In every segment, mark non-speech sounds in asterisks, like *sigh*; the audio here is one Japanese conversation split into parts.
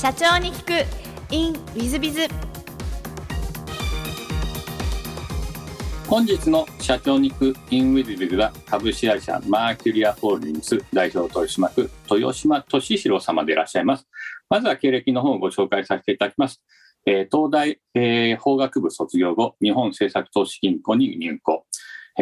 社長に聞く in ウィズビズ本日の社長に行くインウィズビルは株式会社マーキュリアホールディングス代表取締役豊島俊弘様でいらっしゃいます。まずは経歴の方をご紹介させていただきます。えー、東大、えー、法学部卒業後、日本政策投資銀行に入行。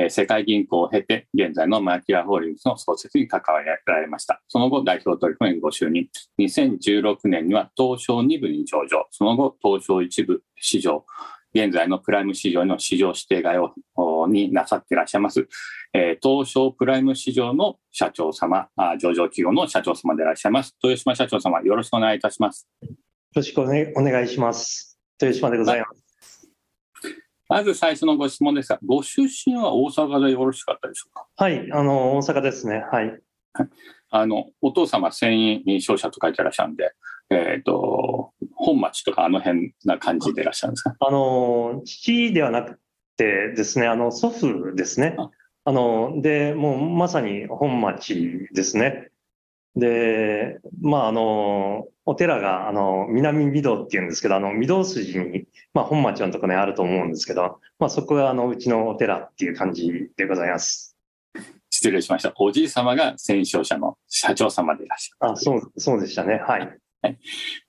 え、世界銀行を経て、現在のマーキュアホールディングスの創設に関わられました。その後、代表取締役ご就任。2016年には東証2部に上場。その後、東証1部市場。現在のプライム市場への市場指定外をになさっていらっしゃいます、え、東証プライム市場の社長様あ、上場企業の社長様でいらっしゃいます。豊島社長様、よろしくお願いいたします。よろしくお,、ね、お願いします。豊島でございます。まず最初のご質問ですが、ご出身は大阪でよろしかったでしょうか？はい、あの大阪ですね。はい。あのお父様繊維商社と書いてらっしゃるんで、えっ、ー、と本町とかあの辺な感じでいらっしゃるんですか？あの父ではなくてですねあの祖父ですねあのでもうまさに本町ですねでまああのお寺があの南御堂っていうんですけどあの御堂筋に、まあ、本町のところにあると思うんですけど、まあ、そこがあのうちのお寺っていう感じでございます。失礼しました。おじい様が戦勝者の社長様でいらっしゃるあそうそうでしたね。はい。はい、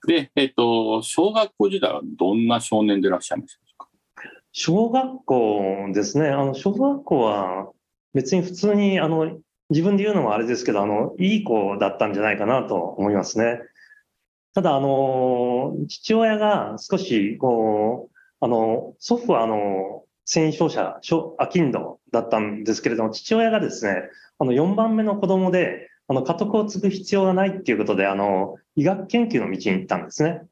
で、えっ、と、小学校時代はどんな少年でいらっしゃいましたか？小学校ですね。あの、小学校は別に普通に、あの、自分で言うのもあれですけど、あの、いい子だったんじゃないかなと思いますね。ただ、あの、父親が少し、こう、あの、祖父は、あの、繊維商社、アキンドだったんですけれども、父親がですね、あの、4番目の子供で、あの、家督を継ぐ必要がないっていうことで、あの、医学研究の道に行ったんですね。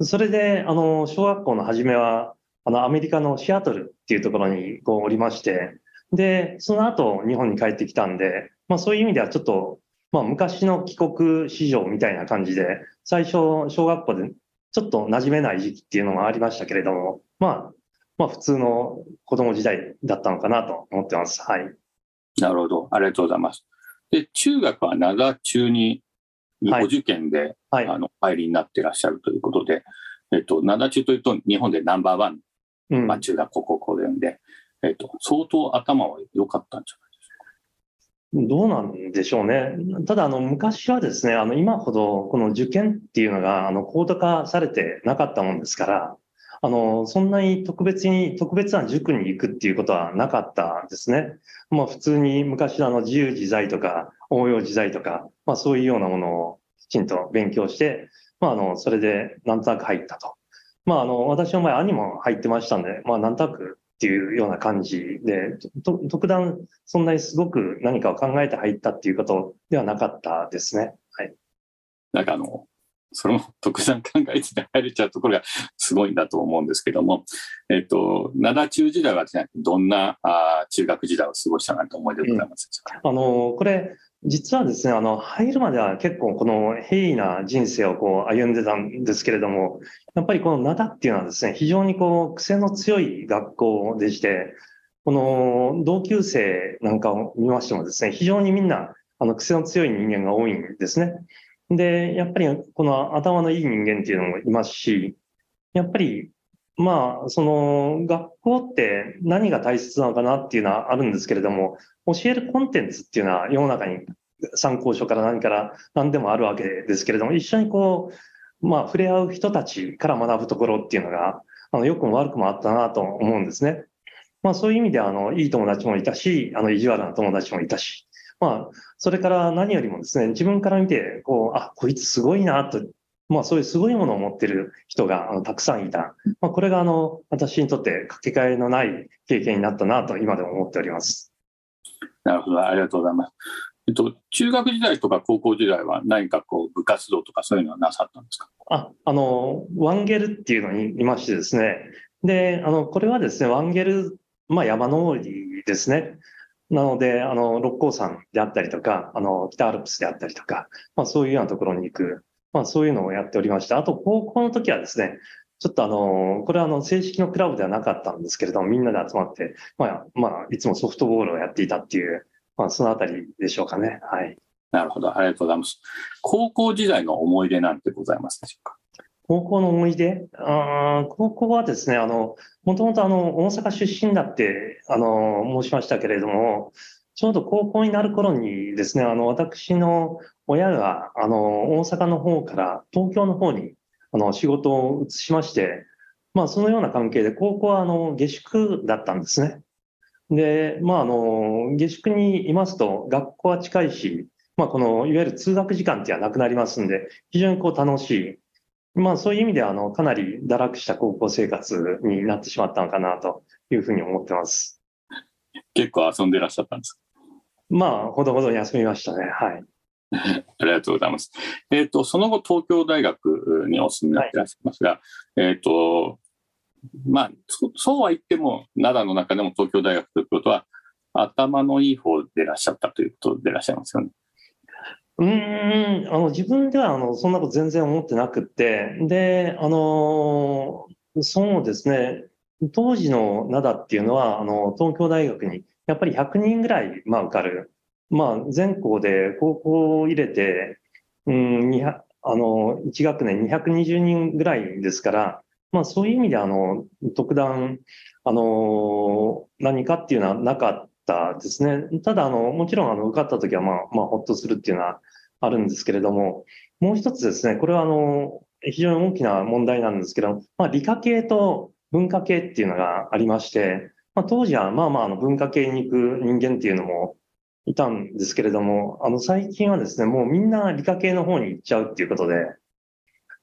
それで、あの、小学校の初めは、あの、アメリカのシアトルっていうところにこうおりまして、で、その後日本に帰ってきたんで、まあそういう意味ではちょっと、まあ昔の帰国市場みたいな感じで、最初小学校でちょっと馴染めない時期っていうのがありましたけれども、まあ、まあ普通の子供時代だったのかなと思ってます。はい。なるほど。ありがとうございます。で、中学は灘中にご受験で、はい、あの、入りになっていらっしゃるということで、えっと、灘中というと日本でナンバーワン、うん、まあ中学校高校でんで、えっと、相当頭は良かったんじゃないですか？どうなんでしょうね。ただ、あの、昔はですね、あの、今ほど、この受験っていうのが、あの、高度化されてなかったもんですから、あの、そんなに特別に、特別な塾に行くっていうことはなかったんですね。まあ普通に昔のあの自由自在とか応用自在とか、まあそういうようなものをきちんと勉強して、まああの、それでなんとなく入ったと。まああの、私の前兄も入ってましたんで、まあなんとなくっていうような感じで、特段そんなにすごく何かを考えて入ったっていうことではなかったですね。はい。なんかあの、その *laughs* 特段考えて入れちゃうところが *laughs* すごいんだと思うんですけども、えっ、と、灘中時代はですね、どんなあ中学時代を過ごしたなと思いでございますうん、あの、これ、実はですね、あの、入るまでは結構この平易な人生をこう歩んでたんですけれども、やっぱりこの灘っていうのはですね、非常にこう癖の強い学校でして、この同級生なんかを見ましてもですね、非常にみんなあの癖の強い人間が多いんですね。で、やっぱりこの頭のいい人間っていうのもいますし、やっぱり、まあ、その学校って何が大切なのかなっていうのはあるんですけれども、教えるコンテンツっていうのは世の中に参考書から何から何でもあるわけですけれども、一緒にこう、まあ、触れ合う人たちから学ぶところっていうのが、あの、良くも悪くもあったなと思うんですね。まあ、そういう意味で、あの、いい友達もいたし、あの、意地悪な友達もいたし、まあ、それから何よりもですね、自分から見て、こう、あ、こいつすごいなと、まあそういうすごいものを持ってる人があのたくさんいた。まあこれがあの、私にとってかけがえのない経験になったなと今でも思っております。なるほど、ありがとうございます。えっと、中学時代とか高校時代は何かこう部活動とかそういうのはなさったんですか？あ、あの、ワンゲルっていうのにいましてですね。で、あの、これはですね、ワンゲル、まあ山登りですね。なので、あの、六甲山であったりとか、あの、北アルプスであったりとか、まあそういうようなところに行く、まあそういうのをやっておりました。あと、高校の時はですね、ちょっとあの、これはあの、正式のクラブではなかったんですけれども、みんなで集まって、まあ、まあ、いつもソフトボールをやっていたっていう、まあ、そのあたりでしょうかね。はい。なるほど。ありがとうございます。高校時代の思い出なんてございますでしょうか？高校の思い出？あ高校はですね、あの、もともとあの、大阪出身だって、あの、申しましたけれども、ちょうど高校になる頃にですね、あの、私の親が、あの、大阪の方から東京の方に、あの、仕事を移しまして、まあ、そのような関係で、高校は、あの、下宿だったんですね。で、まあ、あの、下宿にいますと、学校は近いし、まあ、この、いわゆる通学時間っていうのはなくなりますんで、非常にこう楽しい。まあ、そういう意味では、あの、かなり堕落した高校生活になってしまったのかなというふうに思ってます。結構遊んでらっしゃったんですまあ、ほどほどに遊びましたね。はい。*laughs* ありがとうございます。えっ、ー、と、その後、東京大学にお住みになっていらっしゃいますが、はい、えっ、ー、と、まあそ、そうは言っても、灘の中でも東京大学ということは、頭のいい方でいらっしゃったということでいらっしゃいますよね。うんあの自分ではあのそんなこと全然思ってなくって、で、あのそうですね、当時の灘っていうのは、あの東京大学にやっぱり100人ぐらい、まあ、受かる、まあ、全校で高校を入れて、うん、あの1学年220人ぐらいですから、まあそういう意味であの、特段、あの、何かっていうのはなかったですね。ただあの、もちろんあの、受かった時はまあ、まあ、ほっとするっていうのはあるんですけれども、もう一つですね、これはあの、非常に大きな問題なんですけど、まあ理科系と文化系っていうのがありまして、まあ当時はまあまああの文化系に行く人間っていうのもいたんですけれども、あの最近はですね、もうみんな理科系の方に行っちゃうっていうことで、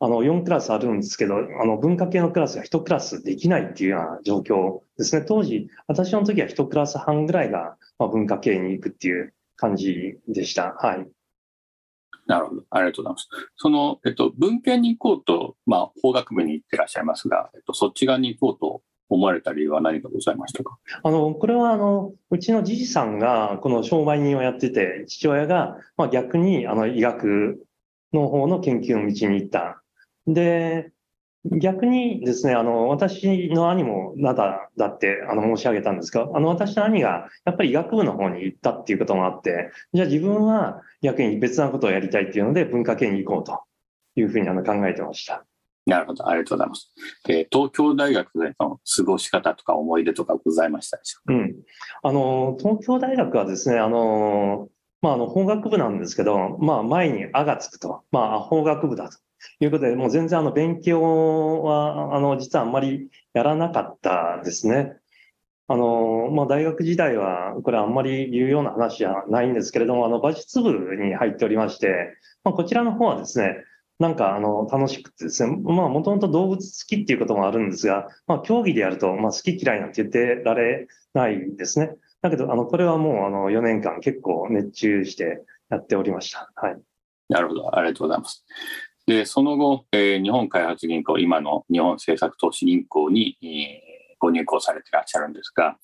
あの、4クラスあるんですけど、あの、文化系のクラスが1クラスできないっていうような状況ですね。当時、私の時は1クラス半ぐらいが、まあ、文化系に行くっていう感じでした。はい。なるほど。ありがとうございます。その、えっと、文系に行こうと、まあ、法学部に行ってらっしゃいますが、えっと、そっち側に行こうと思われた理由は何かございましたか？あの、これはあの、うちのじじさんがこの商売人をやってて、父親が、まあ逆にあの医学の方の研究の道に行ったで、逆にですね、あの、私の兄も灘だってあの申し上げたんですが、あの、私の兄がやっぱり医学部の方に行ったっていうこともあって、じゃあ自分は逆に別なことをやりたいっていうので文化系に行こうというふうにあの考えてました。なるほど、ありがとうございます。えー、東京大学での過ごし方とか思い出とかございましたでしょうか？うん。あの、東京大学はですね、あの、まあ、あの、法学部なんですけど、まあ、前にあがつくと、まあ、法学部だと。いうことで、もう全然あの勉強は、あの、実はあんまりやらなかったですね。あの、まあ、大学時代は、これあんまり言うような話じゃないんですけれども、あの、馬術部に入っておりまして、まあ、こちらの方はですね、なんか、あの、楽しくてですね、まあ、もともと動物好きっていうこともあるんですが、まあ、競技でやると、まあ、好き嫌いなんて言ってられないですね。だけど、あの、これはもう、あの、4年間結構熱中してやっておりました。はい。なるほど。ありがとうございます。で、その後、えー、日本開発銀行、今の日本政策投資銀行に、えー、ご入行されていらっしゃるんですが、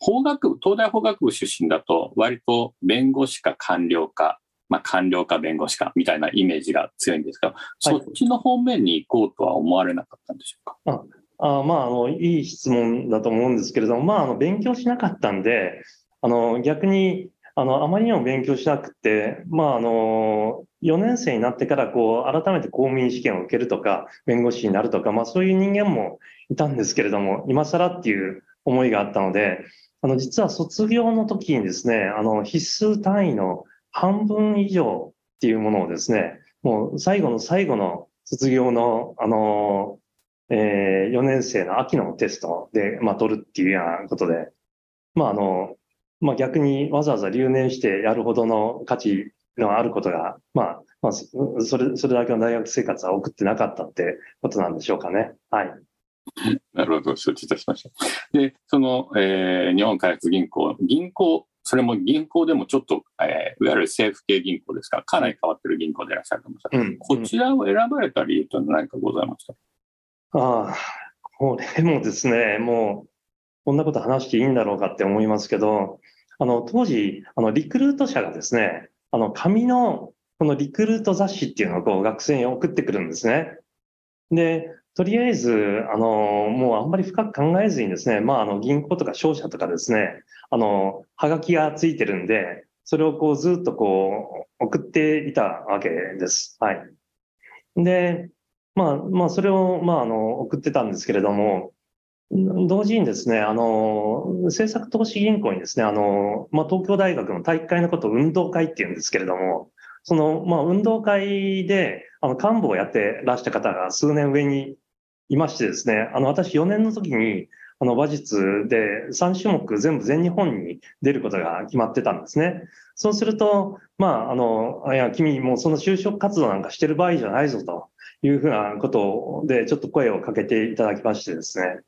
法学部、東大法学部出身だと、割と弁護士か官僚か、まあ、官僚か弁護士かみたいなイメージが強いんですが、はい、そっちの方面に行こうとは思われなかったんでしょうか？ああまあ、あの、いい質問だと思うんですけれども、まあ、あの、勉強しなかったんで、あの、逆に、あの、あまりにも勉強しなくて、まあ、あの、4年生になってからこう改めて公務員試験を受けるとか弁護士になるとか、まあ、そういう人間もいたんですけれども今更っていう思いがあったのであの実は卒業の時にですねあの必須単位の半分以上っていうものをですねもう最後の最後の卒業のあの、えー、4年生の秋のテストで、まあ、取るっていうようなことでまああのまあ、逆にわざわざ留年してやるほどの価値のあることが、まあ、まあ、それ、それだけの大学生活は送ってなかったってことなんでしょうかね。はい。なるほど、承知いたしました。で、その、えー、日本開発銀行、銀行、それも銀行でもちょっと、えー、いわゆる政府系銀行ですか？ら、かなり変わってる銀行でいらっしゃると思います、うん、こちらを選ばれた理由というのは何かございましたああ、これもですね、もう、こんなこと話していいんだろうかって思いますけど、あの、当時、あの、リクルート社がですね、あの、紙の、このリクルート雑誌っていうのをこう学生に送ってくるんですね。で、とりあえず、あの、もうあんまり深く考えずにですね、まあ、あの、銀行とか商社とかですね、あの、はがきがついてるんで、それをこうずっとこう送っていたわけです。はい。で、まあ、まあ、それを、まあ、あの、送ってたんですけれども、同時にですね、あの、政策投資銀行にですね、あの、まあ、東京大学の体育会のことを運動会って言うんですけれども、その、まあ、運動会で、あの、幹部をやってらした方が数年上にいましてですね、あの、私4年の時に、あの、馬術で3種目全部全日本に出ることが決まってたんですね。そうすると、まあ、あの、いや、君もうその就職活動なんかしてる場合じゃないぞというふうなことで、ちょっと声をかけていただきましてですね。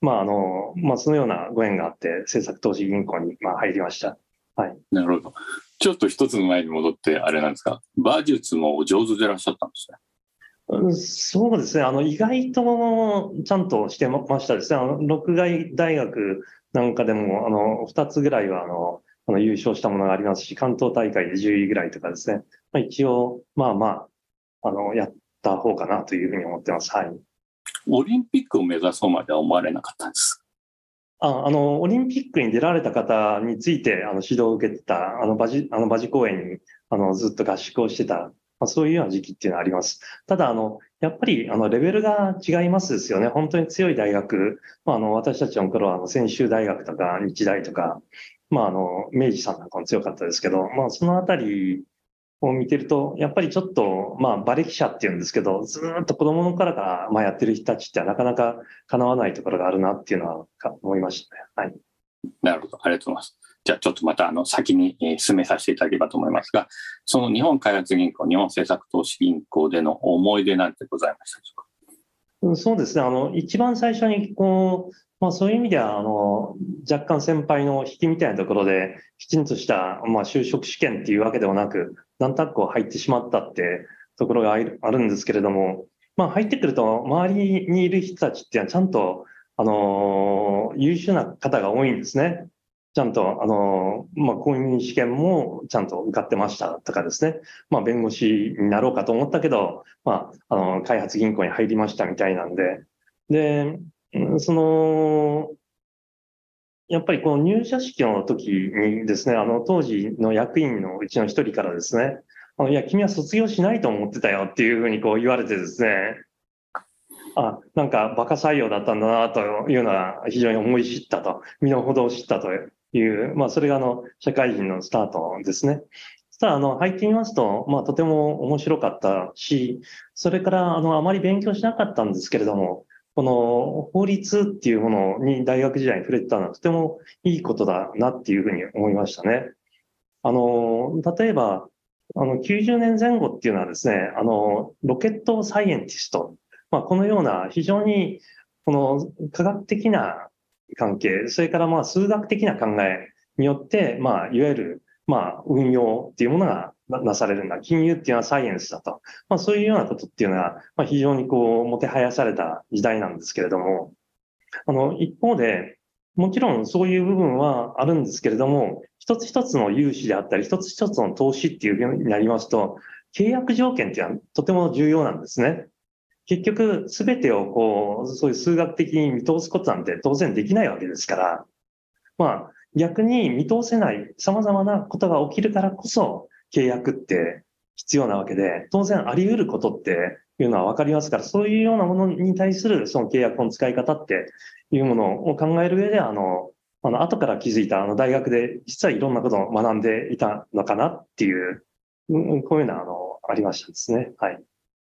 まあ、あの、まあ、そのようなご縁があって、政策投資銀行に、まあ、入りました。はい。なるほど。ちょっと一つの前に戻って、あれなんですか、馬術も上手でいらっしゃったんですね。そうですね。あの、意外とちゃんとしてましたですね。あの、六外大学なんかでも、あの、二つぐらいは、あの、あの優勝したものがありますし、関東大会で10位ぐらいとかですね。まあ、一応、まあまあ、あの、やった方かなというふうに思ってます。はい。オリンピックを目指そうまでは思われなかったんですああの、オリンピックに出られた方について、あの、指導を受けてた、あの、馬事、あの、馬事公園に、あの、ずっと合宿をしてたまあ、そういうような時期っていうのはあります。ただ、あの、やっぱり、あの、レベルが違いますですよね。本当に強い大学、まあ、あの、私たちの頃は、あの、専修大学とか、日大とか、まあ、あの、明治さんなんかも強かったですけど、まあ、そのあたりを見てると、やっぱりちょっと、まあ、馬歴者っていうんですけど、ずっと子供の頃から、まあ、やってる人たちってなかなか叶わないところがあるなっていうのは思いましたね。はい。なるほど。ありがとうございます。じゃあちょっとまたあの先に進めさせていただければと思いますが、その日本開発銀行、日本政策投資銀行での思い出なんてございましたでしょうか？そうですね。あの、一番最初に、こう、まあそういう意味では、あの、若干先輩の引きみたいなところで、きちんとした、まあ就職試験っていうわけではなく、何タックを入ってしまったってところがあるんですけれども、まあ入ってくると、周りにいる人たちっていうのはちゃんと、あの、優秀な方が多いんですね。ちゃんと、あの、まあ、公認試験もちゃんと受かってましたとかですね。まあ、弁護士になろうかと思ったけど、まあ、あの、開発銀行に入りましたみたいなんで。で、その、やっぱりこの入社式の時にですね、あの、当時の役員のうちの一人からですね、あのいや、君は卒業しないと思ってたよっていうふうにこう言われてですね、あ、なんかバカ採用だったんだなというのは非常に思い知ったと、身の程を知ったと、いうまあ、それがあの、社会人のスタートですね。そしたら、あの、入ってみますと、まあ、とても面白かったし、それから、あの、あまり勉強しなかったんですけれども、この法律っていうものに大学時代に触れてたのはとてもいいことだなっていうふうに思いましたね。あの、例えば、あの、90年前後っていうのはですね、あの、ロケットサイエンティスト、まあ、このような非常に、この科学的な関係、それからまあ数学的な考えによって、まあ、いわゆる、まあ、運用っていうものがなされるんだ。金融っていうのはサイエンスだと。まあ、そういうようなことっていうのは、まあ、非常にこう、もてはやされた時代なんですけれども、あの、一方で、もちろんそういう部分はあるんですけれども、一つ一つの融資であったり、一つ一つの投資っていうふうになりますと、契約条件っていうのはとても重要なんですね。結局、すべてをこう、そういう数学的に見通すことなんて当然できないわけですから、まあ、逆に見通せない様々なことが起きるからこそ、契約って必要なわけで、当然あり得ることっていうのは分かりますから、そういうようなものに対するその契約の使い方っていうものを考える上で、あの、あの、後から気づいたあの大学で実はいろんなことを学んでいたのかなっていう、こういうのはあの、ありましたですね。はい。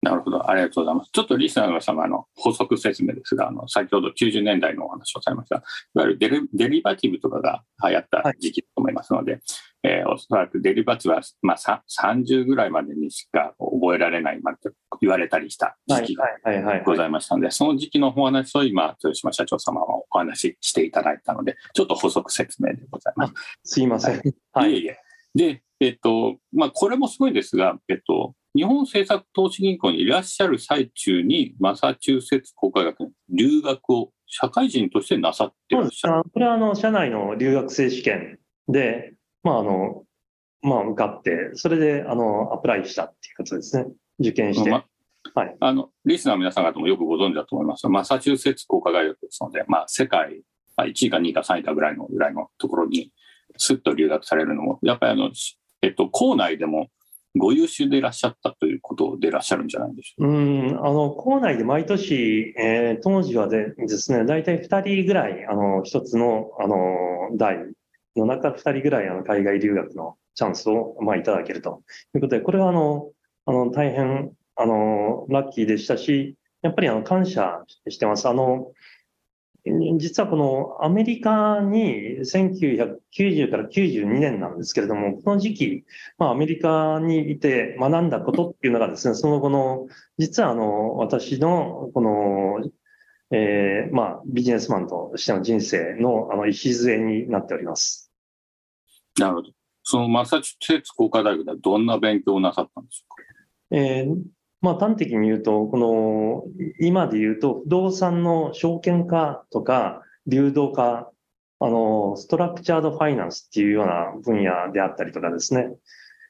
なるほど。ありがとうございます。ちょっとリスナーの様の補足説明ですが、あの、先ほど90年代のお話をされました。いわゆるデリデリバティブとかが流行った時期だと思いますので、はい、えー、おそらくデリバティブは、まあ、30ぐらいまでにしか覚えられないまで言われたりした時期がございましたので、その時期のお話を今、豊島社長様はお話ししていただいたので、ちょっと補足説明でございます。すいません。はい。いえいえ。で、えっと、まあ、これもすごいですが、えっと、日本政策投資銀行にいらっしゃる最中に、マサチューセッツ工科学に留学を社会人としてなさってらっしゃる。これはあの社内の留学生試験で、まああのまあ、受かって、それであのアプライしたっていうことですね、受験して。まはい、あのリスナーの皆さん方もよくご存知だと思いますが、マサチューセッツ工科大学ですので、まあ、世界、まあ、1位か2位か3位かぐらいのぐらいのところに、すっと留学されるのも、やっぱりあの、えっと、校内でもご優秀でいらっしゃったということでいらっしゃるんじゃないでしょう。うん、あの、校内で毎年、えー当時はでですね、大体2人ぐらい、あの、一つの、あの、代の中2人ぐらい、あの、海外留学のチャンスを、まあ、いただけるということで、これは、あの、あの、大変、あの、ラッキーでしたし、やっぱり、あの、感謝してます。あの、実はこのアメリカに1990から92年なんですけれども、この時期、まあ、アメリカにいて学んだことっていうのがですね、その後の、実はあの、私の、この、えーまあ、ビジネスマンとしての人生の、あの、礎になっております。なるほど。そのマサチューセッツ工科大学ではどんな勉強をなさったんでしょうか？えーまあ、端的に言うと、この、今で言うと、不動産の証券化とか、流動化、あの、ストラクチャードファイナンスっていうような分野であったりとかですね。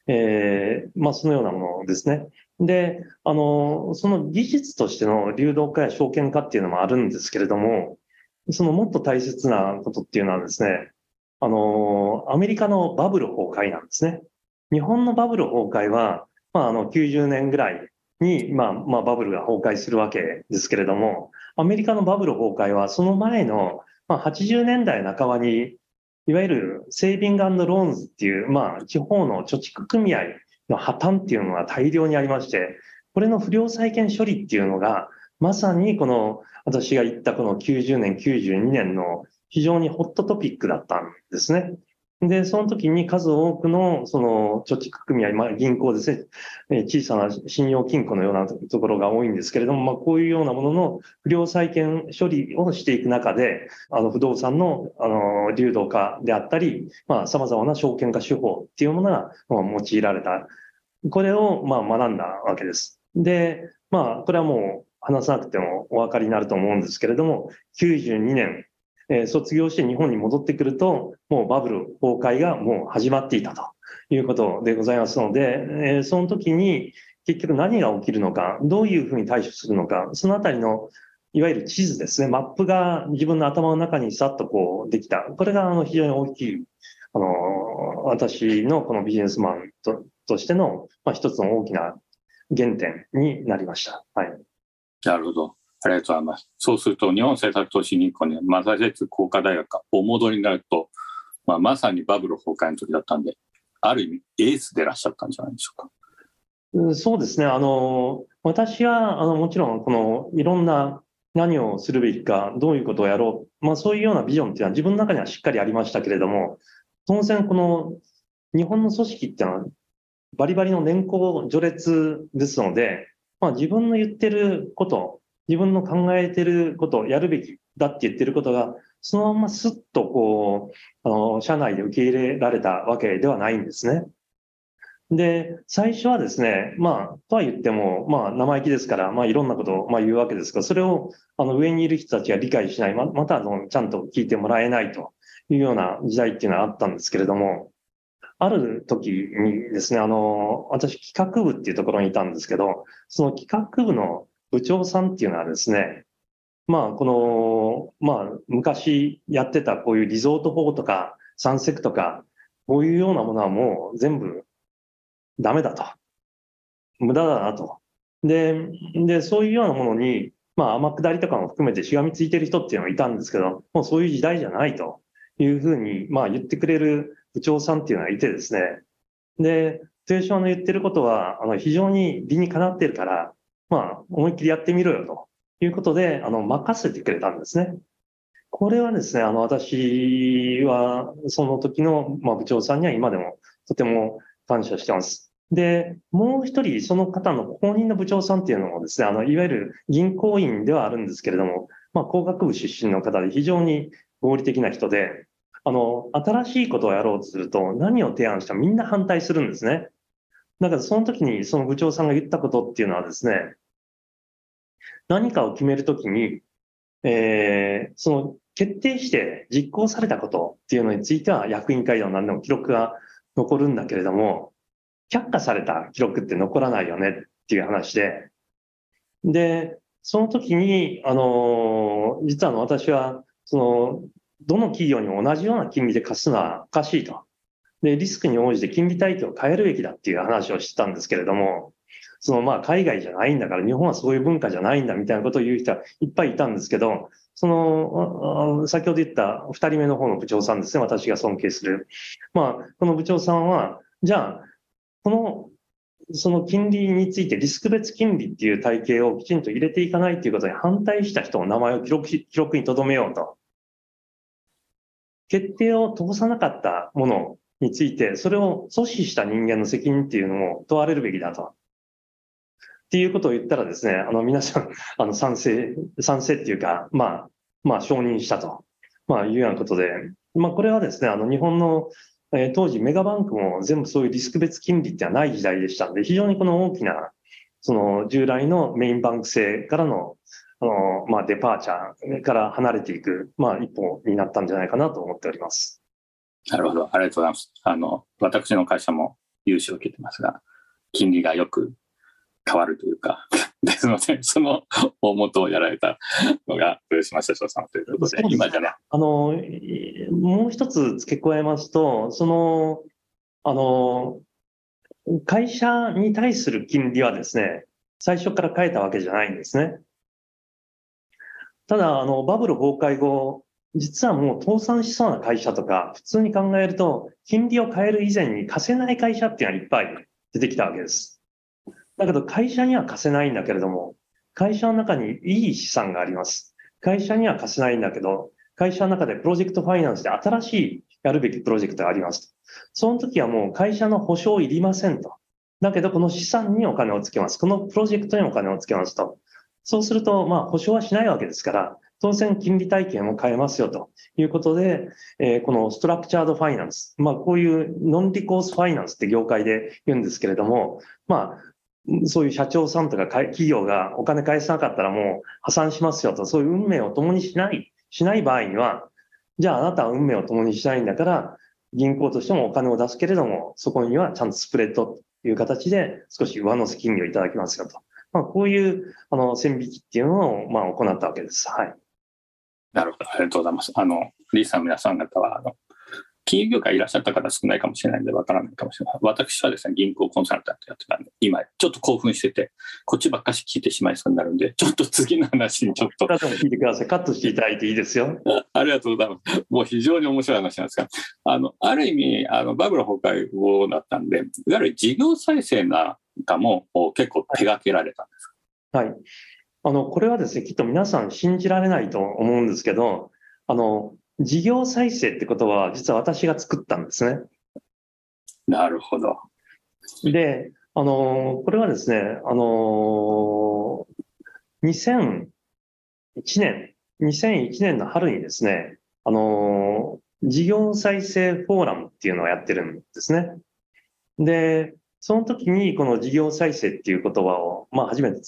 えーまあ、そのようなものですね。で、あの、その技術としての流動化や証券化っていうのもあるんですけれども、そのもっと大切なことっていうのはですね、あの、アメリカのバブル崩壊なんですね。日本のバブル崩壊は、まあ、あの、90年ぐらいに、まあ、まあ、バブルが崩壊するわけですけれども、アメリカのバブル崩壊はその前の、まあ、80年代半ばに、いわゆるセービングローンズっていう、まあ、地方の貯蓄組合の破綻っていうのが大量にありまして、これの不良債権処理っていうのが、まさにこの、私が言ったこの90年、92年の非常にホットトピックだったんですね。で、その時に数多くの、その、貯蓄組合、まあ、銀行ですね、小さな信用金庫のようなところが多いんですけれども、まあ、こういうようなものの不良債権処理をしていく中で、あの、不動産の、あの、流動化であったり、まあ、様々な証券化手法っていうものが、まあ、用いられた。これを、まあ、学んだわけです。で、まあ、これはもう話さなくてもお分かりになると思うんですけれども、92年、えー卒業して日本に戻ってくると、もうバブル崩壊がもう始まっていたということでございますので、えーその時に結局何が起きるのか、どういうふうに対処するのか、そのあたりのいわゆる地図ですね、マップが自分の頭の中にさっとこうできた。これがあの非常に大きい、あの、私のこのビジネスマンととしての、まあ、一つの大きな原点になりました。はい。なるほど。ありがとうございます。そうすると、日本政策投資銀行にマサチューセッツ工科大学がお戻りになると、まあ、まさにバブル崩壊の時だったんで、ある意味エースでいらっしゃったんじゃないでしょうか。うんそうですね。あの、私は、あの、もちろん、この、いろんな何をするべきか、どういうことをやろう。まあ、そういうようなビジョンっていうのは自分の中にはしっかりありましたけれども、当然、この、日本の組織っていうのは、バリバリの年功序列ですので、まあ、自分の言ってること、自分の考えてること、やるべきだって言ってることが、そのまますっとこう、あの、社内で受け入れられたわけではないんですね。で、最初はですね、まあ、とは言っても、まあ、生意気ですから、まあ、いろんなことを、まあ、言うわけですが、それを、あの、上にいる人たちが理解しない、ままた、あの、ちゃんと聞いてもらえないというような時代っていうのはあったんですけれども、ある時にですね、あの、私、企画部っていうところにいたんですけど、その企画部の部長さんっていうのはですね、まあ、この、まあ、昔やってたこういうリゾート法とか、サンセクとか、こういうようなものはもう全部ダメだと。無駄だなと。で、で、そういうようなものに、まあ、天下りとかも含めてしがみついてる人っていうのがいたんですけど、もうそういう時代じゃないというふうに、まあ、言ってくれる部長さんっていうのがいてですね。で、豊島の言ってることは、あの、非常に理にかなってるから、まあ、思いっきりやってみろよということで、あの、任せてくれたんですね。これはですね、あの、私は、その時の、まあ、部長さんには今でもとても感謝してます。で、もう一人、その方の公認の部長さんっていうのもですね、あの、いわゆる銀行員ではあるんですけれども、まあ、工学部出身の方で非常に合理的な人で、あの、新しいことをやろうとすると、何を提案してもみんな反対するんですね。だからその時にその部長さんが言ったことっていうのはですね、何かを決めるときに、えー、その決定して実行されたことっていうのについては役員会でも何でも記録が残るんだけれども、却下された記録って残らないよねっていう話で、で、その時に、あの、実はの私は、その、どの企業にも同じような金利で貸すのはおかしいと。で、リスクに応じて金利体系を変えるべきだっていう話をしてたんですけれども、そのまあ海外じゃないんだから日本はそういう文化じゃないんだみたいなことを言う人はいっぱいいたんですけど、その、先ほど言った二人目の方の部長さんですね、私が尊敬する。まあ、この部長さんは、じゃあ、この、その金利についてリスク別金利っていう体系をきちんと入れていかないということに反対した人の名前を記録記録に留めようと。決定を通さなかったものについて、それを阻止した人間の責任っていうのも問われるべきだと。っていうことを言ったらですね、あの皆さん、*laughs* あの賛成、賛成っていうか、まあ、まあ承認したと、まあいうようなことで、まあこれはですね、あの日本の、えー、当時メガバンクも全部そういうリスク別金利ってはない時代でしたんで、非常にこの大きな、その従来のメインバンク制からのあの、まあ、デパーチャーから離れていく、まあ、一歩になったんじゃないかなと思っております。なるほど。ありがとうございます。あの、私の会社も融資を受けてますが、金利がよく変わるというか、*laughs* ですので、その *laughs* 大元をやられたのが、豊島社長さんということで、で今じゃね。あの、もう一つ付け加えますと、その、あの、会社に対する金利はですね、最初から変えたわけじゃないんですね。ただ、あの、バブル崩壊後、実はもう倒産しそうな会社とか、普通に考えると、金利を変える以前に貸せない会社っていうのはいっぱい出てきたわけです。だけど会社には貸せないんだけれども、会社の中にいい資産があります。会社には貸せないんだけど、会社の中でプロジェクトファイナンスで新しいやるべきプロジェクトがあります。その時はもう会社の保証いりませんと。だけどこの資産にお金をつけます。このプロジェクトにお金をつけますと。そうすると、まあ保証はしないわけですから、当然金利体系も変えますよということで、えー、このストラクチャードファイナンス、まあこういうノンリコースファイナンスって業界で言うんですけれども、まあそういう社長さんとか企業がお金返さなかったらもう破産しますよと、そういう運命を共にしない、しない場合には、じゃああなたは運命を共にしないんだから、銀行としてもお金を出すけれども、そこにはちゃんとスプレッドという形で少し上乗せ金利をいただきますよと。まあ、こういうあの線引きっていうのをまあ行ったわけです。はい。なるほど。ありがとうございます。あの、リーさん皆さん方は、あの、金融業界いらっしゃった方少ないかもしれないんでわからないかもしれない。私はですね、銀行コンサルタントやってたんで、今ちょっと興奮してて、こっちばっかし聞いてしまいそうになるんで、ちょっと次の話にちょっと。聞いてください。カットしていただいていいですよ。ありがとうございます。もう非常に面白い話なんですが、あの、ある意味、あの、バブル崩壊後だったんで、いわゆる事業再生なんかも結構手掛けられたんですはい。あの、これはですね、きっと皆さん信じられないと思うんですけど、あの、事業再生ってことは、実は私が作ったんですね。なるほど。で、あの、これはですね、あの、2001年、2001年の春にですね、あの、事業再生フォーラムっていうのをやってるんですね。で、その時にこの事業再生っていう言葉を、まあ初めて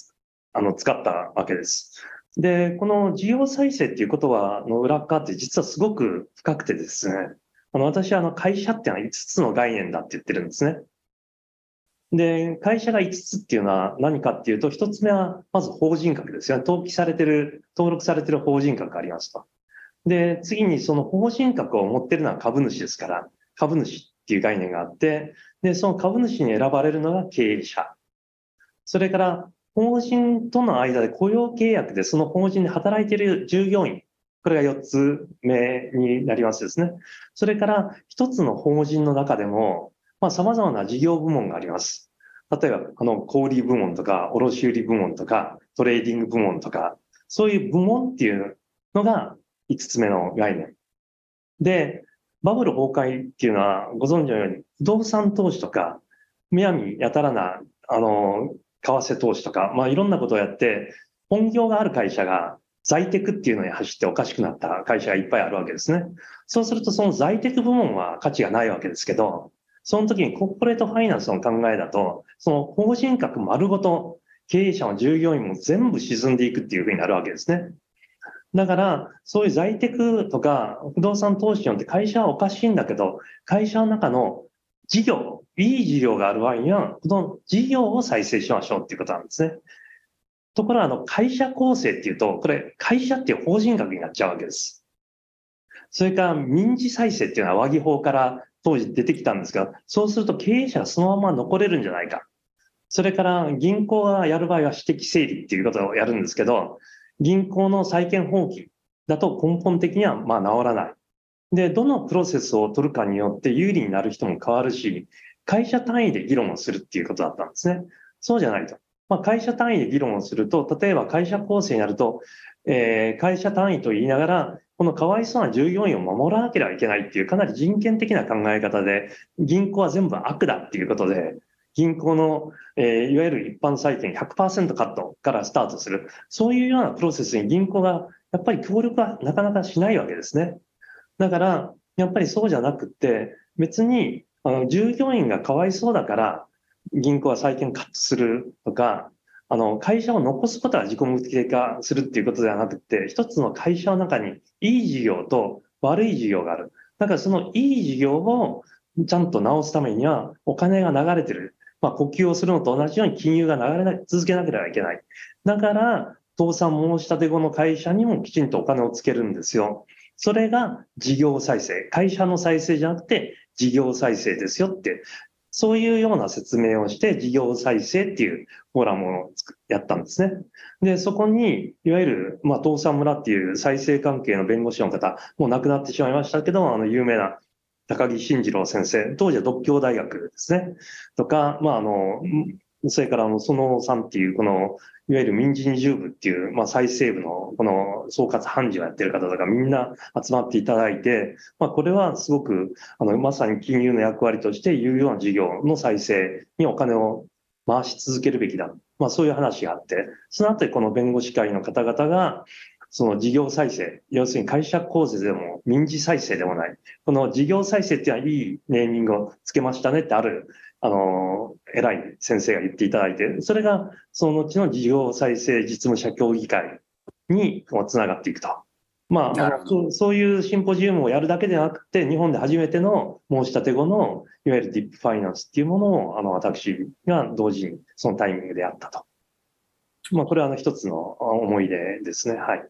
あの使ったわけです。で、この事業再生っていう言葉の裏側って実はすごく深くてですね、あの私はあの会社っていうのは5つの概念だって言ってるんですね。で、会社が5つっていうのは何かっていうと、1つ目はまず法人格ですよね。登記されてる、登録されてる法人格がありますと。で、次にその法人格を持ってるのは株主ですから、株主っていう概念があって、で、その株主に選ばれるのが経営者。それから法人との間で雇用契約でその法人で働いている従業員、これが4つ目になりますですね。それから1つの法人の中でも、まあ様々な事業部門があります。例えば、あの、小売部門とか、卸売部門とか、トレーディング部門とか、そういう部門っていうのが5つ目の概念。で、バブル崩壊っていうのはご存知のように、不動産投資とか、むやみやたらな、あの、為替投資とか、まあいろんなことをやって、本業がある会社が在テクっていうのに走っておかしくなった会社がいっぱいあるわけですね。そうするとその在テク部門は価値がないわけですけど、その時にコーポレートファイナンスの考えだと、その法人格丸ごと経営者の従業員も全部沈んでいくっていうふうになるわけですね。だから、そういう在テクとか不動産投資によって会社はおかしいんだけど、会社の中の事業、いい事業がある場合には、この事業を再生しましょうっていうことなんですね。ところが、あの、会社構成っていうと、これ、会社っていう法人格になっちゃうわけです。それから、民事再生っていうのは和議法から当時出てきたんですが、そうすると経営者がそのまま残れるんじゃないか。それから銀行がやる場合は私的整理っていうことをやるんですけど、銀行の債権放棄だと根本的にはまあ治らない。で、どのプロセスを取るかによって有利になる人も変わるし、会社単位で議論をするっていうことだったんですね。そうじゃないと。まあ、会社単位で議論をすると、例えば会社構成になると、えー、会社単位と言いながら、このかわいそうな従業員を守らなければいけないっていうかなり人権的な考え方で、銀行は全部悪だっていうことで、銀行の、えー、いわゆる一般債権100%カットからスタートする。そういうようなプロセスに銀行がやっぱり協力はなかなかしないわけですね。だから、やっぱりそうじゃなくて、別に、あの、従業員がかわいそうだから、銀行は債権カットするとか、あの、会社を残すことは自己目的化するっていうことではなくて、一つの会社の中にいい事業と悪い事業がある。だからそのいい事業をちゃんと直すためにはお金が流れてる。まあ、呼吸をするのと同じように金融が流れ続けなければいけない。だから、倒産申し立て後の会社にもきちんとお金をつけるんですよ。それが事業再生。会社の再生じゃなくて事業再生ですよってそういうような説明をして、事業再生っていうフォーラムをやったんですね。で、そこに、いわゆる、まあ、東山村っていう再生関係の弁護士の方、もう亡くなってしまいましたけど、あの、有名な高木慎次郎先生、当時は独協大学ですね。とか、まあ、あの、それから、そのさんっていう、この、いわゆる民事二重部っていう、まあ、再生部の、この総括判事をやってる方とかみんな集まっていただいて、まあ、これはすごく、あの、まさに金融の役割として有用な事業の再生にお金を回し続けるべきだ。まあ、そういう話があって、その後この弁護士会の方々が、その事業再生、要するに会社構成でも民事再生でもない。この事業再生っていうのはいいネーミングをつけましたねってあるあの、偉い先生が言っていただいて、それがその後の事業再生実務者協議会につながっていくと。まあ、そうそういうシンポジウムをやるだけでなくて、日本で初めての申し立て後の、いわゆるディップファイナンスっていうものを、あの、私が同時にそのタイミングでやったと。まあ、これはあの一つの思い出ですね。はい。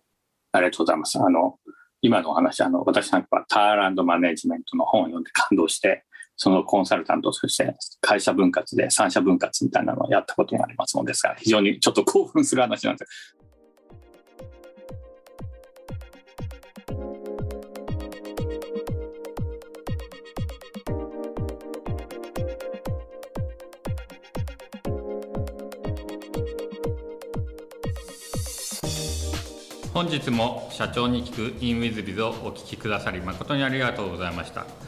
ありがとうございます。あの、今のお話、あの、私なんかはターランドマネジメントの本を読んで感動して、そのコンサルタントとして会社分割で三社分割みたいなのをやったことがありますのですが、非常にちょっと興奮する話なんです。本日も社長に聞く in with biz をお聞きくださり誠にありがとうございました。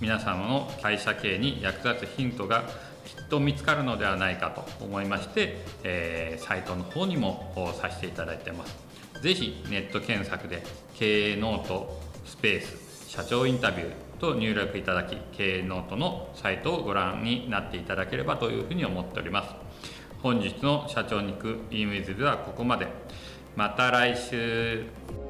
皆様の会社経営に役立つヒントがきっと見つかるのではないかと思いまして、えー、サイトの方にもさせていただいてます。ぜひネット検索で経営ノートスペース社長インタビューと入力いただき経営ノートのサイトをご覧になっていただければというふうに思っております。本日の社長に行く e ムイズではここまで。また来週。